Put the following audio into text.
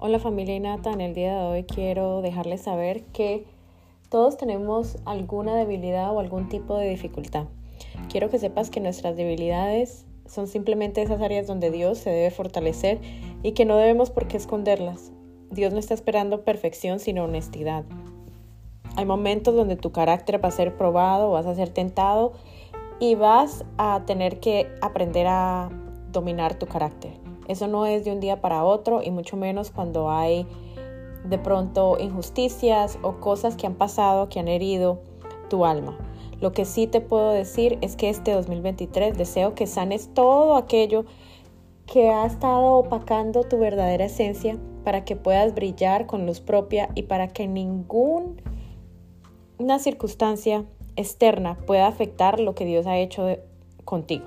Hola familia Inata, en el día de hoy quiero dejarles saber que todos tenemos alguna debilidad o algún tipo de dificultad. Quiero que sepas que nuestras debilidades son simplemente esas áreas donde Dios se debe fortalecer y que no debemos por qué esconderlas. Dios no está esperando perfección sino honestidad. Hay momentos donde tu carácter va a ser probado, vas a ser tentado y vas a tener que aprender a dominar tu carácter. Eso no es de un día para otro y mucho menos cuando hay de pronto injusticias o cosas que han pasado que han herido tu alma. Lo que sí te puedo decir es que este 2023 deseo que sanes todo aquello que ha estado opacando tu verdadera esencia para que puedas brillar con luz propia y para que ninguna circunstancia externa pueda afectar lo que Dios ha hecho contigo.